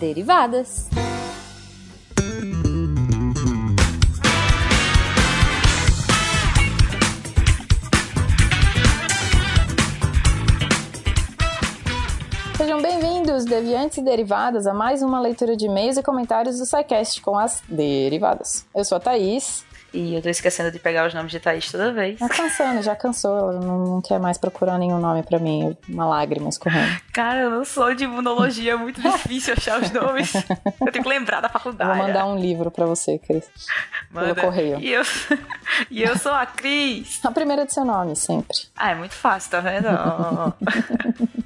Derivadas. Sejam bem-vindos, deviantes e derivadas, a mais uma leitura de e-mails e comentários do SciCast com as derivadas. Eu sou a Thaís. E eu tô esquecendo de pegar os nomes de Thaís toda vez. Tá cansando, já cansou. Ela não, não quer mais procurar nenhum nome pra mim. Uma lágrima escorrendo. Cara, eu não sou de imunologia, é muito difícil achar os nomes. Eu tenho que lembrar da faculdade. Eu vou mandar um livro pra você, Cris. Manda. Pelo correio. E eu, e eu sou a Cris. A primeira de seu nome, sempre. Ah, é muito fácil, tá vendo?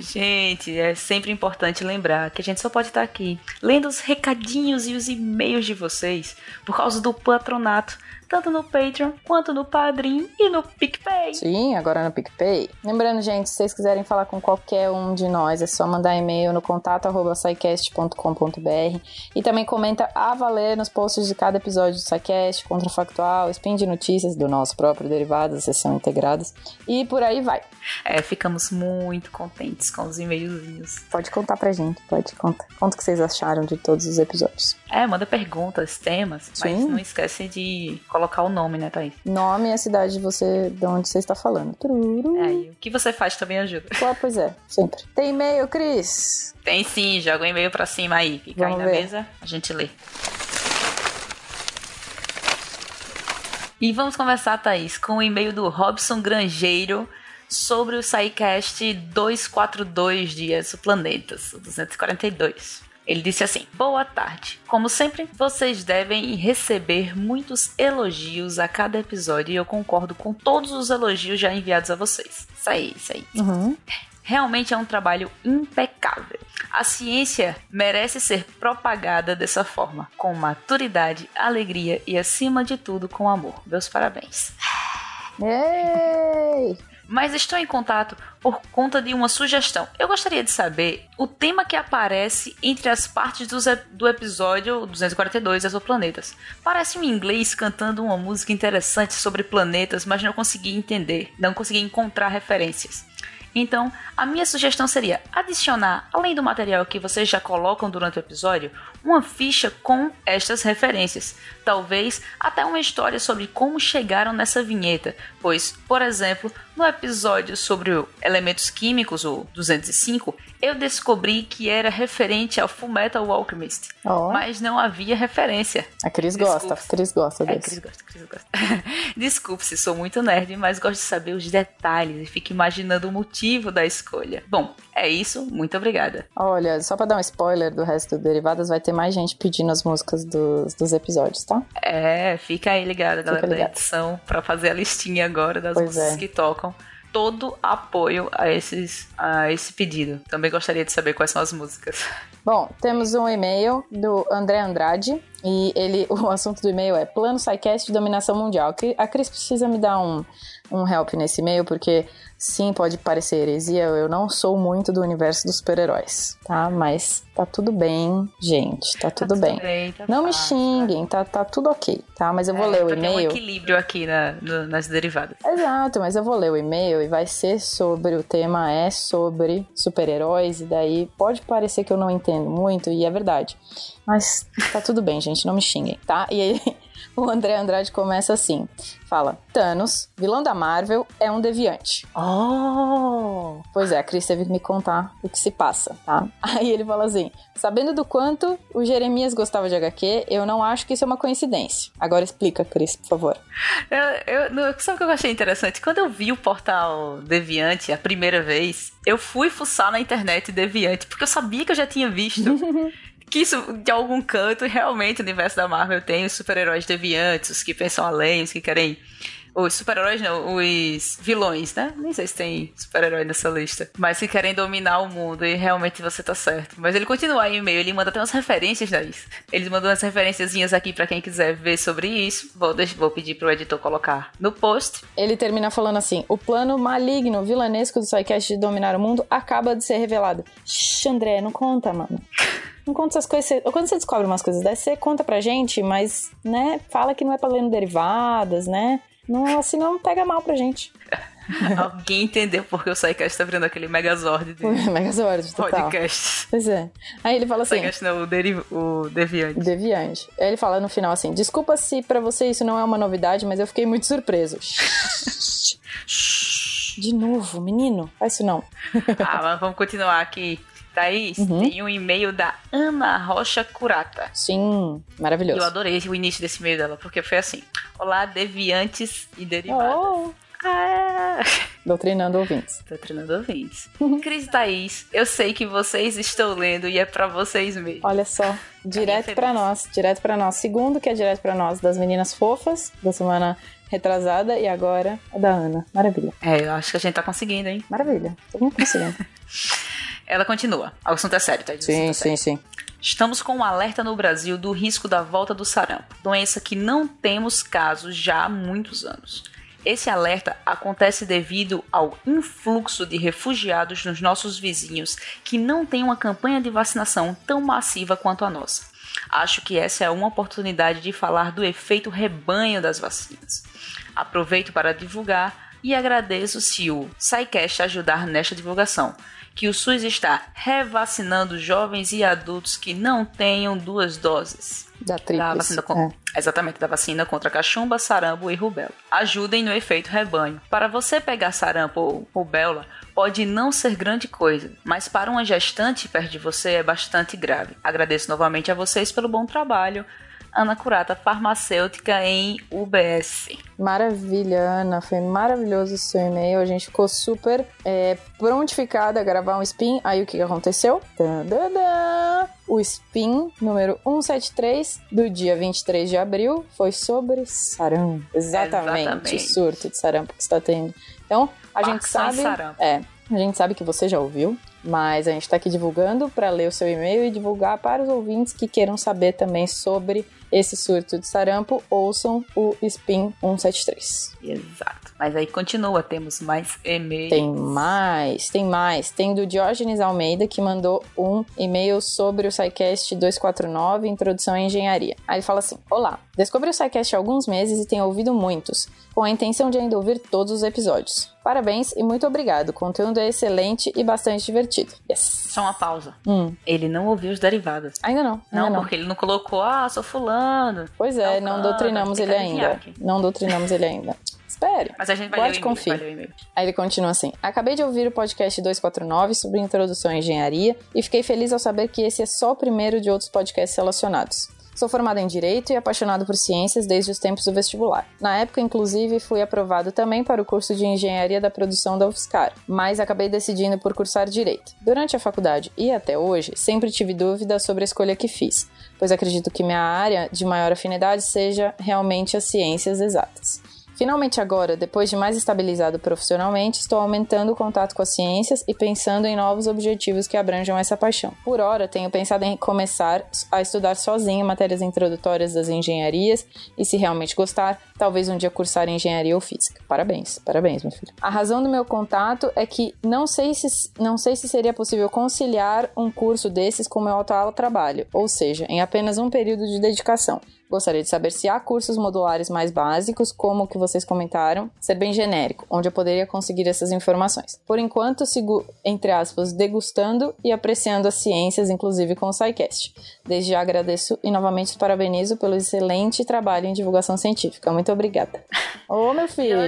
gente, é sempre importante lembrar que a gente só pode estar aqui lendo os recadinhos e os e-mails de vocês por causa do patronato contato tanto no Patreon quanto no Padrim e no PicPay. Sim, agora no PicPay. Lembrando, gente, se vocês quiserem falar com qualquer um de nós, é só mandar e-mail no contato@saicast.com.br e também comenta a valer nos posts de cada episódio do SciCast, Contrafactual, Spin de Notícias do nosso próprio Derivados, sessão integradas e por aí vai. É, ficamos muito contentes com os e-mailzinhos. Pode contar pra gente, pode contar. Conta o que vocês acharam de todos os episódios. É, manda perguntas, temas, Sim. mas não esquece de colocar o nome, né, Thaís? Nome e a cidade de você, de onde você está falando. Tururu. É, o que você faz também ajuda. Claro, pois é, sempre. Tem e-mail, Cris? Tem sim, joga o e-mail pra cima aí. Fica Vamos aí na ver. mesa, a gente lê. E vamos conversar, Thaís, com o e-mail do Robson Grangeiro sobre o SciCast 242 Dias Planetas, 242. Ele disse assim: Boa tarde. Como sempre, vocês devem receber muitos elogios a cada episódio e eu concordo com todos os elogios já enviados a vocês. Isso aí, isso aí. Uhum. Realmente é um trabalho impecável. A ciência merece ser propagada dessa forma, com maturidade, alegria e, acima de tudo, com amor. Meus parabéns. Ei! Mas estou em contato por conta de uma sugestão. Eu gostaria de saber o tema que aparece entre as partes do, do episódio 242 Exoplanetas. Parece um inglês cantando uma música interessante sobre planetas, mas não consegui entender, não consegui encontrar referências. Então, a minha sugestão seria adicionar, além do material que vocês já colocam durante o episódio, uma ficha com estas referências. Talvez até uma história sobre como chegaram nessa vinheta, pois, por exemplo, no episódio sobre elementos químicos, o 205, eu descobri que era referente ao Fullmetal Alchemist, oh. mas não havia referência. A Cris gosta, a Cris gosta desse. É, Cris gosta, Cris gosta. Desculpe se sou muito nerd, mas gosto de saber os detalhes e fico imaginando o motivo da escolha. Bom, é isso, muito obrigada. Olha, só para dar um spoiler do resto do Derivadas, vai ter mais gente pedindo as músicas dos, dos episódios, tá? É, fica aí ligado, galera da edição, pra fazer a listinha agora das pois músicas é. que tocam todo apoio a, esses, a esse pedido. Também gostaria de saber quais são as músicas. Bom, temos um e-mail do André Andrade e ele, o assunto do e-mail é Plano SciCast de Dominação Mundial. A Cris precisa me dar um, um help nesse e-mail porque Sim, pode parecer heresia, eu não sou muito do universo dos super-heróis, tá? Mas tá tudo bem, gente, tá tudo, tá tudo bem. bem tá não fácil, me xinguem, tá, tá tudo ok, tá? Mas eu vou é, ler o e-mail. Tem um equilíbrio aqui na, no, nas derivadas. Exato, mas eu vou ler o e-mail e vai ser sobre, o tema é sobre super-heróis, e daí pode parecer que eu não entendo muito, e é verdade. Mas tá tudo bem, gente, não me xinguem, tá? E aí, o André Andrade começa assim: fala, Thanos, vilão da Marvel, é um deviante. Oh! Pois é, a Cris teve que me contar o que se passa, tá? Aí ele fala assim: sabendo do quanto o Jeremias gostava de HQ, eu não acho que isso é uma coincidência. Agora explica, Cris, por favor. Eu, eu, sabe o que eu achei interessante? Quando eu vi o portal Deviante a primeira vez, eu fui fuçar na internet Deviante, porque eu sabia que eu já tinha visto. que isso, de algum canto, realmente o universo da Marvel tem os super-heróis deviantes, os que pensam além, os que querem. Os super-heróis não, os vilões, né? Nem sei se tem super-herói nessa lista. Mas que querem dominar o mundo e realmente você tá certo. Mas ele continua aí e-mail, ele manda até umas referências daí. Ele mandou umas referenciazinhas aqui para quem quiser ver sobre isso. Vou, deixar, vou pedir pro editor colocar no post. Ele termina falando assim: o plano maligno, vilanesco do Psycast de dominar o mundo acaba de ser revelado. Shhh, André, não conta, mano. Não conta essas coisas. Quando você descobre umas coisas dessas, você conta pra gente, mas, né, fala que não é pra ler no derivadas, né? Não, assim não pega mal pra gente. Alguém entendeu porque o SciCast tá virando aquele Megazord de Megazord, total. podcast. Pois é. Aí ele fala assim... SciCast não, o, deri o Deviante. Deviante. Aí ele fala no final assim, desculpa se pra você isso não é uma novidade, mas eu fiquei muito surpreso. De novo, menino, faz isso não. ah, mas vamos continuar aqui. Thaís, uhum. tem um e-mail da Ana Rocha Curata. Sim, maravilhoso. Eu adorei o início desse e-mail dela, porque foi assim: Olá, deviantes e derivadas. Oh. Ah. Doutrinando ouvintes. Doutrinando ouvintes. Cris e Thaís, eu sei que vocês estão lendo e é para vocês mesmo. Olha só, direto para nós, direto para nós. Segundo que é direto para nós das meninas fofas da semana retrasada e agora a da Ana. Maravilha. É, eu acho que a gente tá conseguindo, hein? Maravilha. Todo mundo conseguindo. Ela continua. O assunto é sério, tá? Sim, é sim, sim. Estamos com um alerta no Brasil do risco da volta do sarampo, doença que não temos casos já há muitos anos. Esse alerta acontece devido ao influxo de refugiados nos nossos vizinhos que não têm uma campanha de vacinação tão massiva quanto a nossa. Acho que essa é uma oportunidade de falar do efeito rebanho das vacinas. Aproveito para divulgar e agradeço se o SciCast ajudar nesta divulgação que o SUS está revacinando jovens e adultos que não tenham duas doses. Da, da vacina com... é. Exatamente, da vacina contra cachumba, sarampo e rubéola. Ajudem no efeito rebanho. Para você pegar sarampo ou rubéola, pode não ser grande coisa, mas para uma gestante perto de você é bastante grave. Agradeço novamente a vocês pelo bom trabalho. Ana Curata, farmacêutica em UBS. Maravilha, Ana. Foi maravilhoso o seu e-mail. A gente ficou super é, prontificada a gravar um spin. Aí o que aconteceu? Tadadã! O spin número 173 do dia 23 de abril foi sobre sarampo. Exatamente, Exatamente. o surto de sarampo que está tendo. Então, a gente sabe. Sarampo. É, a gente sabe que você já ouviu, mas a gente está aqui divulgando para ler o seu e-mail e divulgar para os ouvintes que queiram saber também sobre esse surto de sarampo, ouçam o Spin 173. Exato. Mas aí continua, temos mais e-mails. Tem mais, tem mais. Tem do Diógenes Almeida que mandou um e-mail sobre o SciCast 249, Introdução à Engenharia. Aí ele fala assim: Olá, descobri o SciCast há alguns meses e tenho ouvido muitos, com a intenção de ainda ouvir todos os episódios. Parabéns e muito obrigado. O conteúdo é excelente e bastante divertido. Yes. Só uma pausa. Hum. Ele não ouviu os derivados. Ainda não. Ainda não, não, porque ele não colocou, ah, sou fulano. Pois é, não, doutrinamos ele ainda. Não doutrinamos ele ainda. Espere. Mas a gente vai ler confie. Aí ele continua assim: Acabei de ouvir o podcast 249 sobre introdução à engenharia e fiquei feliz ao saber que esse é só o primeiro de outros podcasts relacionados. Sou formado em Direito e apaixonado por ciências desde os tempos do vestibular. Na época, inclusive, fui aprovado também para o curso de Engenharia da Produção da UFSCar, mas acabei decidindo por cursar Direito. Durante a faculdade e até hoje, sempre tive dúvidas sobre a escolha que fiz, pois acredito que minha área de maior afinidade seja realmente as ciências exatas. Finalmente agora, depois de mais estabilizado profissionalmente, estou aumentando o contato com as ciências e pensando em novos objetivos que abranjam essa paixão. Por hora, tenho pensado em começar a estudar sozinho matérias introdutórias das engenharias e, se realmente gostar, talvez um dia cursar engenharia ou física. Parabéns, parabéns, meu filho. A razão do meu contato é que não sei se, não sei se seria possível conciliar um curso desses com o meu atual trabalho, ou seja, em apenas um período de dedicação. Gostaria de saber se há cursos modulares mais básicos, como o que vocês comentaram, ser bem genérico, onde eu poderia conseguir essas informações. Por enquanto, sigo, entre aspas, degustando e apreciando as ciências, inclusive com o SciCast. Desde já agradeço e novamente parabenizo pelo excelente trabalho em divulgação científica. Muito obrigada. Ô, meu filho!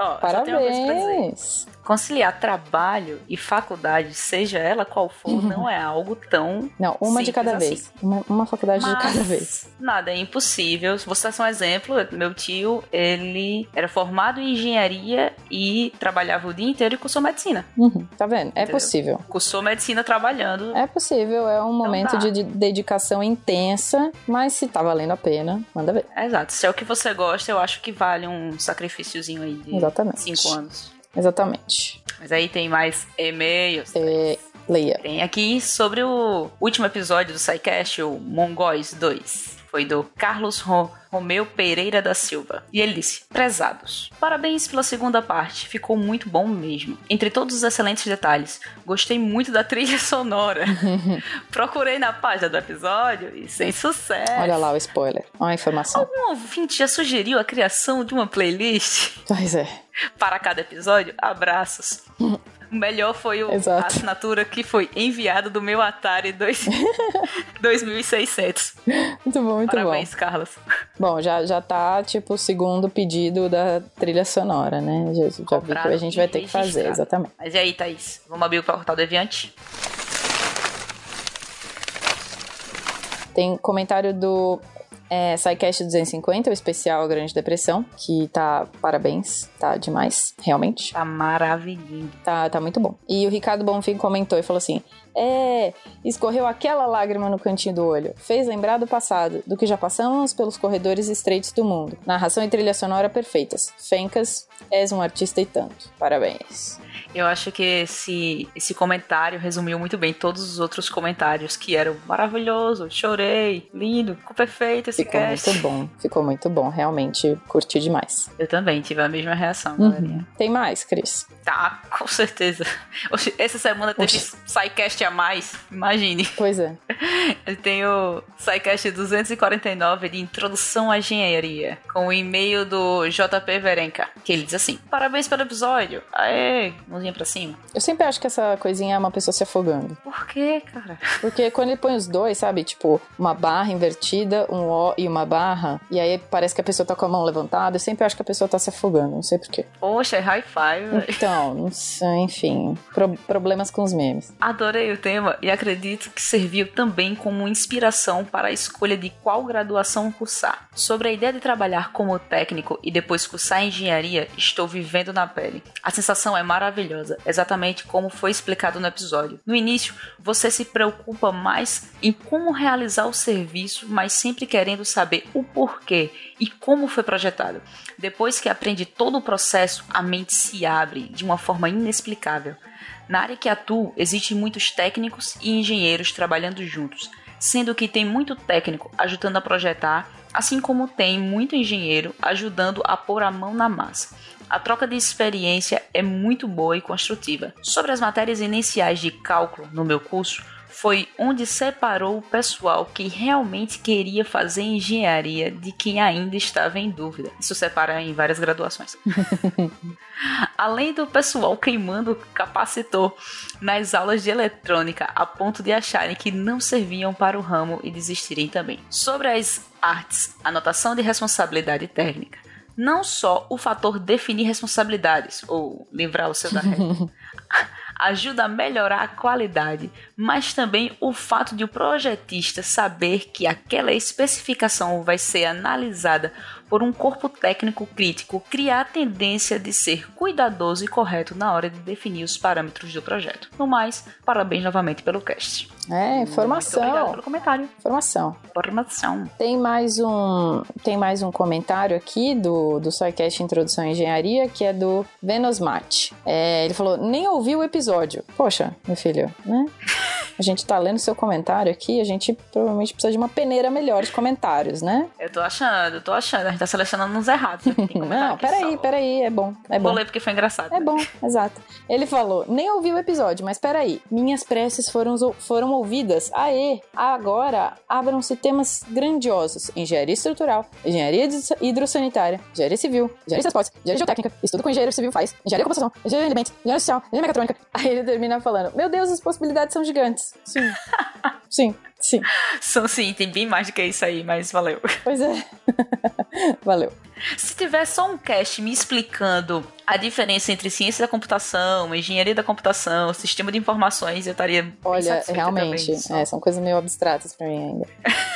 Ó, Parabéns! Conciliar trabalho e faculdade, seja ela qual for, uhum. não é algo tão. Não, uma de cada assim. vez. Uma, uma faculdade Mas de cada vez. Nada, é impossível. Vou citar só um exemplo. Meu tio, ele era formado em engenharia e trabalhava o dia inteiro e cursou medicina. Uhum, tá vendo? É possível. Cursou medicina trabalhando. É possível, é um momento de, de dedicação intensa, mas se tá valendo a pena, manda ver. exato. Se é o que você gosta, eu acho que vale um sacrifíciozinho aí de Exatamente. cinco anos. Exatamente. Mas aí tem mais e-mails. É, Leia. Tem aqui sobre o último episódio do SciCast, o Mongóis 2 foi do Carlos Ro Romeu Pereira da Silva. E ele disse: Prezados, parabéns pela segunda parte, ficou muito bom mesmo. Entre todos os excelentes detalhes, gostei muito da trilha sonora. Procurei na página do episódio e sem sucesso. Olha lá o spoiler, olha a informação. Algum ouvinte já sugeriu a criação de uma playlist? Pois é. Para cada episódio? Abraços. O melhor foi o, a assinatura que foi enviada do meu Atari 2, 2600. Muito bom, muito Parabéns, bom. Parabéns, Carlos. Bom, já, já tá, tipo, o segundo pedido da trilha sonora, né? Já, já vi que a gente vai ter que fazer, exatamente. Mas e aí, Thaís? Vamos abrir o portal Deviante? Tem comentário do é, SciCast 250, o especial Grande Depressão, que tá, parabéns, tá demais, realmente. Tá maravilhoso. Tá, tá muito bom. E o Ricardo Bonfim comentou e falou assim, é, escorreu aquela lágrima no cantinho do olho. Fez lembrar do passado, do que já passamos pelos corredores estreitos do mundo. Narração e trilha sonora perfeitas. Fencas, és um artista e tanto. Parabéns. Eu acho que esse, esse comentário resumiu muito bem todos os outros comentários que eram maravilhoso, chorei, lindo, ficou perfeito esse ficou cast. muito bom, ficou muito bom, realmente curti demais. Eu também tive a mesma reação, uhum. galerinha. Tem mais, Cris? Tá, com certeza. Essa semana teve SciCast a mais, imagine. Pois é. Eu tenho SciCast 249 de Introdução à Engenharia, com o e-mail do JP Verenca, que ele diz assim, parabéns pelo episódio, aê, mãozinha pra cima. Eu sempre acho que essa coisinha é uma pessoa se afogando. Por quê, cara? Porque quando ele põe os dois, sabe? Tipo, uma barra invertida, um O e uma barra, e aí parece que a pessoa tá com a mão levantada, eu sempre acho que a pessoa tá se afogando, não sei porquê. Poxa, é high five. Então, não sei, enfim, pro problemas com os memes. Adorei o tema e acredito que serviu também como inspiração para a escolha de qual graduação cursar. Sobre a ideia de trabalhar como técnico e depois cursar engenharia, estou vivendo na pele. A sensação é maravilhosa, exatamente como foi explicado no episódio. No início, você se preocupa mais em como realizar o serviço, mas sempre querendo saber o porquê e como foi projetado. Depois que aprende todo o processo, a mente se abre de uma forma inexplicável. Na área que atuo, existem muitos técnicos e engenheiros trabalhando juntos, sendo que tem muito técnico ajudando a projetar, assim como tem muito engenheiro ajudando a pôr a mão na massa. A troca de experiência é muito boa e construtiva. Sobre as matérias iniciais de cálculo no meu curso, foi onde separou o pessoal que realmente queria fazer engenharia de quem ainda estava em dúvida. Isso separa em várias graduações. Além do pessoal queimando capacitor nas aulas de eletrônica a ponto de acharem que não serviam para o ramo e desistirem também. Sobre as artes, anotação de responsabilidade técnica não só o fator definir responsabilidades ou livrar o seu da regra, ajuda a melhorar a qualidade, mas também o fato de o projetista saber que aquela especificação vai ser analisada por um corpo técnico crítico cria a tendência de ser cuidadoso e correto na hora de definir os parâmetros do projeto. No mais, parabéns novamente pelo cast. É, informação. Muito obrigado pelo comentário. Informação. Informação. Tem mais um, tem mais um comentário aqui do, do SciCast Introdução à Engenharia, que é do Venosmate. É, ele falou, nem ouviu o episódio. Poxa, meu filho, né? A gente tá lendo seu comentário aqui, a gente provavelmente precisa de uma peneira melhor de comentários, né? Eu tô achando, eu tô achando. Tá selecionando uns errados. Não, peraí, peraí, é bom. É bom. Vou ler porque foi engraçado. É bom, exato. Ele falou, nem ouvi o episódio, mas peraí. Minhas preces foram, foram ouvidas. Aê, agora abram-se temas grandiosos. Engenharia estrutural, engenharia hidrossanitária, engenharia civil, engenharia de transportes, engenharia geotécnica, estudo com engenheiro civil faz, engenharia de computação, engenharia de alimentos, engenharia social, engenharia mecatrônica. Aí ele termina falando, meu Deus, as possibilidades são gigantes. Sim. sim, sim. São sim, tem bem mais do que isso aí, mas valeu. Pois é. valeu. Se tiver só um cast me explicando a diferença entre ciência da computação, engenharia da computação, sistema de informações, eu estaria Olha, realmente, é, são coisas meio abstratas para mim ainda.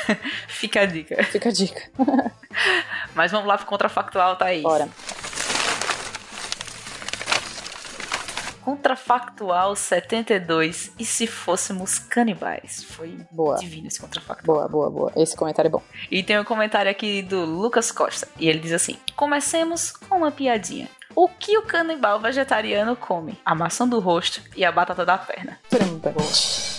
Fica a dica. Fica a dica. Mas vamos lá pro contrafactual, Thaís. Bora. Contrafactual 72. E se fôssemos canibais? Foi boa. divino esse contrafactual. Boa, boa, boa. Esse comentário é bom. E tem um comentário aqui do Lucas Costa. E ele diz assim: Comecemos com uma piadinha. O que o canibal vegetariano come? A maçã do rosto e a batata da perna.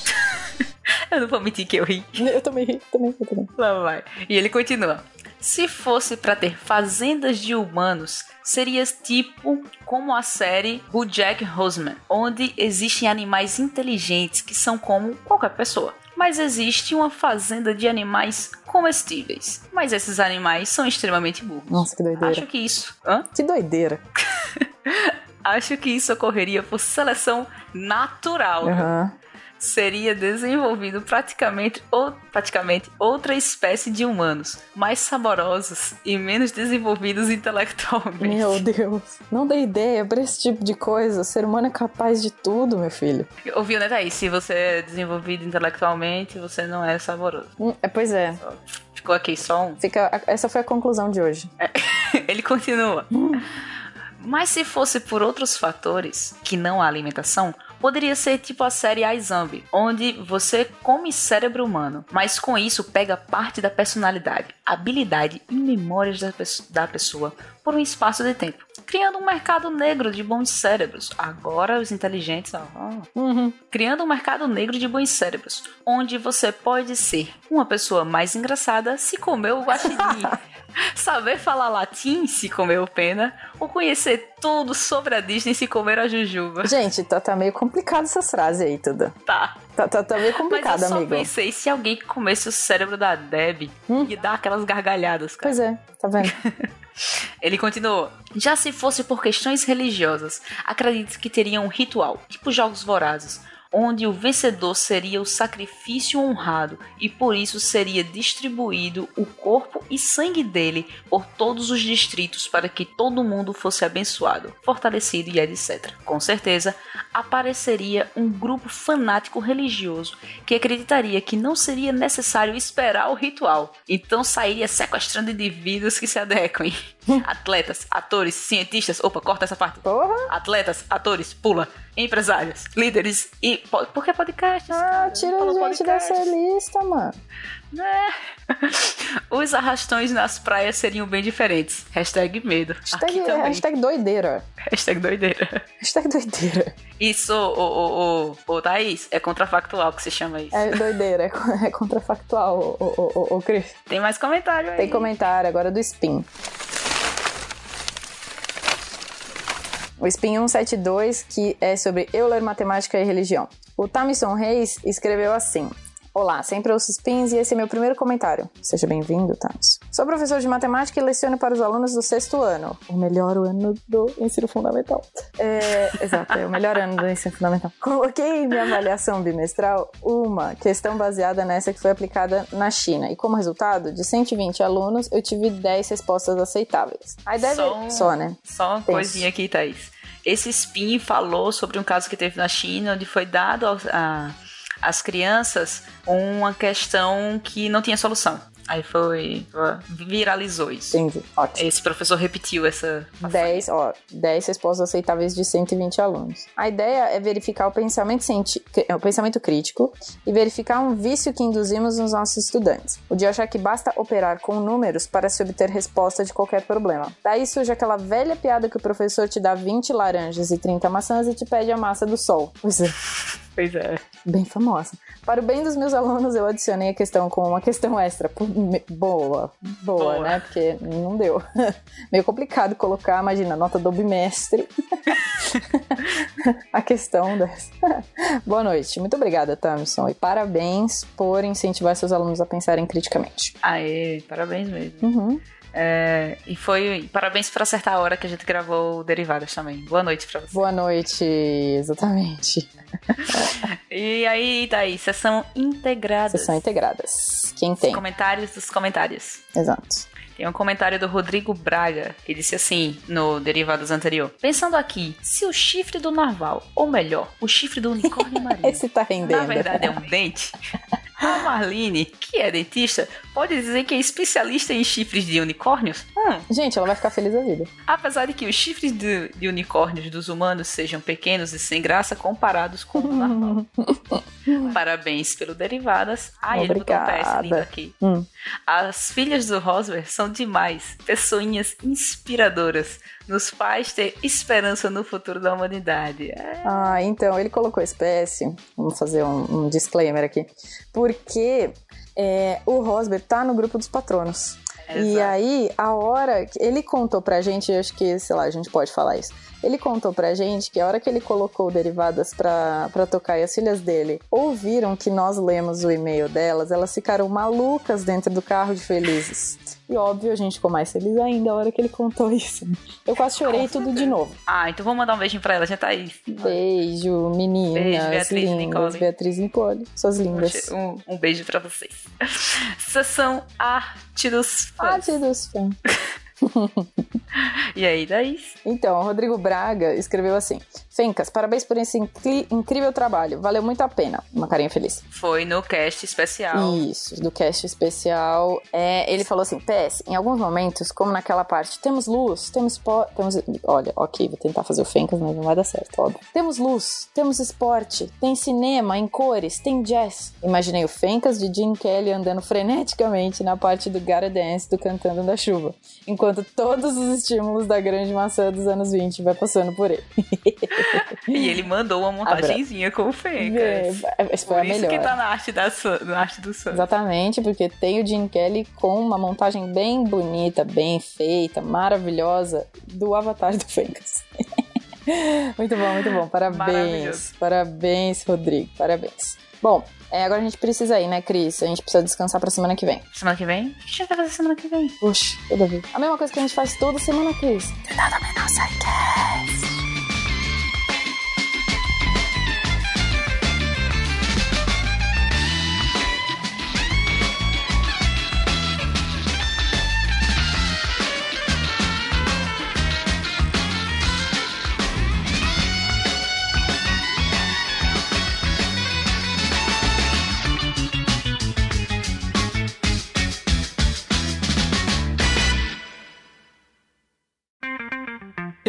Eu não vou mentir que eu ri. Eu também ri, também, eu também. Lá vai. E ele continua. Se fosse para ter fazendas de humanos, seria tipo como a série Jack Horseman, onde existem animais inteligentes que são como qualquer pessoa. Mas existe uma fazenda de animais comestíveis. Mas esses animais são extremamente burros. Nossa, que doideira. Acho que isso. Hã? Que doideira. Acho que isso ocorreria por seleção natural. Uhum seria desenvolvido praticamente, ou, praticamente outra espécie de humanos, mais saborosos e menos desenvolvidos intelectualmente. Meu Deus, não dê ideia pra esse tipo de coisa. O ser humano é capaz de tudo, meu filho. Ouviu, né, Thaís? Se você é desenvolvido intelectualmente, você não é saboroso. Hum, é, pois é. Ficou aqui só um. Fica, essa foi a conclusão de hoje. É, ele continua. Mas se fosse por outros fatores, que não a alimentação, Poderia ser tipo a série iZombie, onde você come cérebro humano, mas com isso pega parte da personalidade, habilidade e memórias da, pessoa por um espaço de tempo, criando um mercado negro de bons cérebros. Agora os inteligentes, ó, uhum. criando um mercado negro de bons cérebros, onde você pode ser uma pessoa mais engraçada se comer o guaxinim. saber falar latim se comeu pena, ou conhecer tudo sobre a Disney se comer a jujuba. Gente, tá, tá meio complicado essas frases aí, tudo. Tá. Tá, tá, tá meio complicado, Mas eu só amigo. pensei, se alguém comesse o cérebro da Deb hum? e dar aquelas gargalhadas, cara. Pois é, tá vendo? Ele continuou: Já se fosse por questões religiosas, acredito que teria um ritual, tipo jogos vorazes, onde o vencedor seria o sacrifício honrado e por isso seria distribuído o corpo e sangue dele por todos os distritos para que todo mundo fosse abençoado, fortalecido e etc. Com certeza, apareceria um grupo fanático religioso que acreditaria que não seria necessário esperar o ritual, então sairia sequestrando indivíduos que se adequem. Atletas, atores, cientistas, opa, corta essa parte. Porra. Atletas, atores, pula empresários, líderes e. Por que podcast? Ah, tira a gente podcast. dessa lista, mano. É. Os arrastões nas praias seriam bem diferentes. Hashtag medo. Hashtag, hashtag doideira. Hashtag doideira. Hashtag doideira. Isso, o, o, o, o Thaís, é contrafactual que se chama isso. É doideira, é, é contrafactual, o, o, o, o Cris. Tem mais comentário aí. Tem comentário agora do Spin. O Spin 172, que é sobre Euler, Matemática e Religião. O Tamison Reis escreveu assim: Olá, sempre ouço spins e esse é meu primeiro comentário. Seja bem-vindo, Thames. Sou professor de matemática e leciono para os alunos do sexto ano. O melhor ano do ensino fundamental. É, exato, é o melhor ano do ensino fundamental. Coloquei em minha avaliação bimestral uma questão baseada nessa que foi aplicada na China. E como resultado, de 120 alunos, eu tive 10 respostas aceitáveis. Aí deve... Só, um, Só né? Só uma Penso. coisinha aqui, Thaís. Esse spin falou sobre um caso que teve na China, onde foi dado as crianças uma questão que não tinha solução. Aí foi. viralizou isso. Entendi. Ótimo. Esse professor repetiu essa. 10, ó, 10 respostas aceitáveis de 120 alunos. A ideia é verificar o pensamento, cienti... o pensamento crítico e verificar um vício que induzimos nos nossos estudantes. O de achar que basta operar com números para se obter resposta de qualquer problema. Daí surge aquela velha piada que o professor te dá 20 laranjas e 30 maçãs e te pede a massa do sol. Pois é. Pois é. Bem famosa. Para o bem dos meus alunos, eu adicionei a questão com uma questão extra. Boa, boa, boa. né? Porque não deu. Meio complicado colocar, imagina, nota do bimestre. a questão dessa. boa noite. Muito obrigada, Tamson. E parabéns por incentivar seus alunos a pensarem criticamente. Aê, parabéns mesmo. Uhum. É, e foi. Parabéns por acertar a hora que a gente gravou Derivadas também. Boa noite pra você. Boa noite, exatamente. e aí, daí, sessão integrada. Sessão integradas. Quem tem? Os comentários dos comentários. Exato. Tem um comentário do Rodrigo Braga, que disse assim no Derivados anterior. Pensando aqui, se o chifre do narval, ou melhor, o chifre do unicórnio marinho, Esse tá rendendo. na verdade é um dente, a Marlene, que é dentista, pode dizer que é especialista em chifres de unicórnios? Gente, ela vai ficar feliz da vida. Apesar de que os chifres de, de unicórnios dos humanos sejam pequenos e sem graça comparados com o normal. Parabéns pelo derivadas. Ele botou um PS lindo aqui. Hum. As filhas do Rosberg são demais. Pessoinhas inspiradoras. Nos faz ter esperança no futuro da humanidade. É. Ah, então, ele colocou PS. Vamos fazer um, um disclaimer aqui. Porque é, o Rosberg tá no grupo dos patronos. E aí, a hora que ele contou pra gente, acho que, sei lá, a gente pode falar isso. Ele contou pra gente que a hora que ele colocou derivadas pra, pra tocar e as filhas dele ouviram que nós lemos o e-mail delas, elas ficaram malucas dentro do carro de felizes. E óbvio, a gente ficou mais feliz ainda a hora que ele contou isso. Eu quase chorei tudo de novo. Ah, então vamos mandar um beijinho pra ela, já tá aí. Beijo, meninas. Beijo, Beatriz lindas. Nicole. Beatriz Nicole. Suas lindas. Um, um beijo pra vocês. Sessão Arte dos Fãs. Arte dos fãs. E aí, daí? Então, o Rodrigo Braga escreveu assim: Fencas, parabéns por esse incrível trabalho. Valeu muito a pena. Uma carinha feliz. Foi no cast especial. Isso, do cast especial. É, ele falou assim: PS, em alguns momentos, como naquela parte, temos luz, temos. temos olha, ok, vou tentar fazer o Fencas, mas não vai dar certo, óbvio. Temos luz, temos esporte, tem cinema em cores, tem jazz. Imaginei o Fencas de Jim Kelly andando freneticamente na parte do Gotta Dance do Cantando da Chuva, enquanto todos os estímulos da grande maçã dos anos 20 vai passando por ele. E ele mandou uma montagenzinha com o Fencas. É, foi Por a isso melhor. que tá na arte, da, na arte do Sun. Exatamente, porque tem o Jim Kelly com uma montagem bem bonita, bem feita, maravilhosa do Avatar do Fencas. muito bom, muito bom. Parabéns. Parabéns, Rodrigo. Parabéns. Bom, é, agora a gente precisa ir, né, Cris? A gente precisa descansar pra semana que vem. Semana que vem? O que a gente vai fazer semana que vem? Oxi, toda vez. A mesma coisa que a gente faz toda semana, Cris. Tentada menor Sidecast.